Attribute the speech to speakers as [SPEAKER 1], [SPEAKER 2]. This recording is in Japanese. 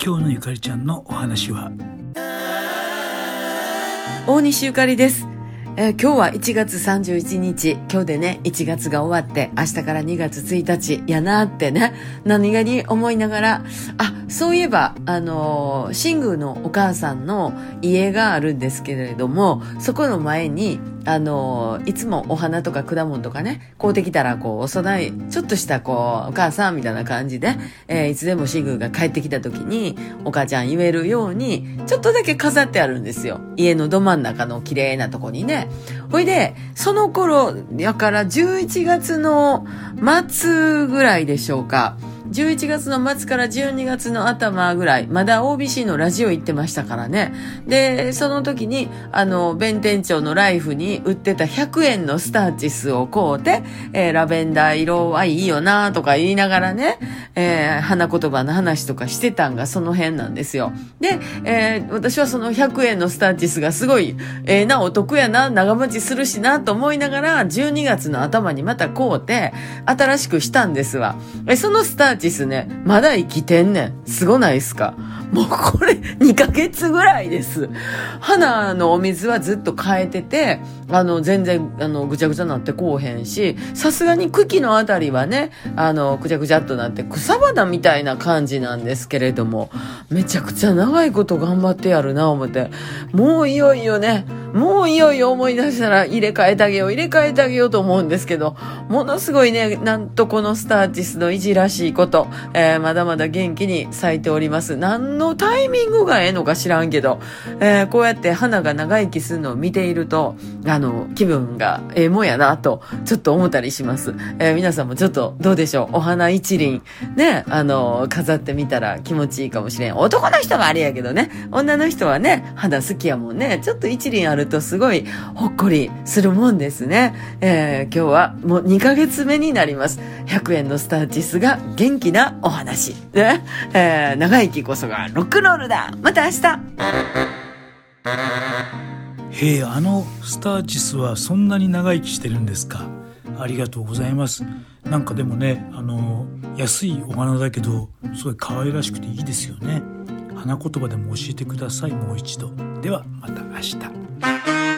[SPEAKER 1] 今日のゆかりちゃんのお話は？
[SPEAKER 2] 大西ゆかりです。えー今日は1月31日、今日でね、1月が終わって、明日から2月1日やなってね、何気に思いながら、あ、そういえば、あのー、新宮のお母さんの家があるんですけれども、そこの前に、あのいつもお花とか果物とかね、買うてきたら、こう、お供え、ちょっとした、こう、お母さんみたいな感じで、えーいつでもシグが帰ってきた時に、お母ちゃん言えるように、ちょっとだけ飾ってあるんですよ。家のど真ん中の綺麗なとこにね。ほいで、その頃、やから11月の末ぐらいでしょうか。11月の末から12月の頭ぐらい、まだ OBC のラジオ行ってましたからね。で、その時に、あの、弁天町のライフに売ってた100円のスターチスを買うて、えーラベンダー色はいいよなとか言いながらね、えー花言葉の話とかしてたんがその辺なんですよ。で、えー私はその100円のスターチスがすごい、ええな、お得やな、長持ちするしなと思いながら、12月の頭にまた買うて、新しくしたんですわ。え、そのスターチスね、まだ生きてんねん。すごないっすか？もうこれ2ヶ月ぐらいです。花のお水はずっと変えてて、あの、全然、あの、ぐちゃぐちゃになってこうへんし、さすがに茎のあたりはね、あの、ぐちゃぐちゃっとなって草花みたいな感じなんですけれども、めちゃくちゃ長いこと頑張ってやるな、思って。もういよいよね、もういよいよ思い出したら入れ替えてあげよう、入れ替えてあげようと思うんですけど、ものすごいね、なんとこのスターティスのいじらしいこと、えーまだまだ元気に咲いております。何のタイミングがええのか知らんけど、えーこうやって花が長生きするのを見ていると、あの、気分がええもんやなと、ちょっと思ったりします。えー皆さんもちょっとどうでしょう？お花一輪、ね、あの、飾ってみたら気持ちいいかもしれん。男の人はあれやけどね、女の人はね、花好きやもんね。ちょっと一輪あるとすごいほっこりするもんですね。えー今日はもう2ヶ月目になります。100円のスターチスが元気なお話。ね、えー長生きこそがロックロールだまた明日
[SPEAKER 1] へえあのスターチスはそんなに長生きしてるんですかありがとうございますなんかでもねあの安いお花だけどすごい可愛らしくていいですよね花言葉でも教えてください。もう一度。ではまた明日。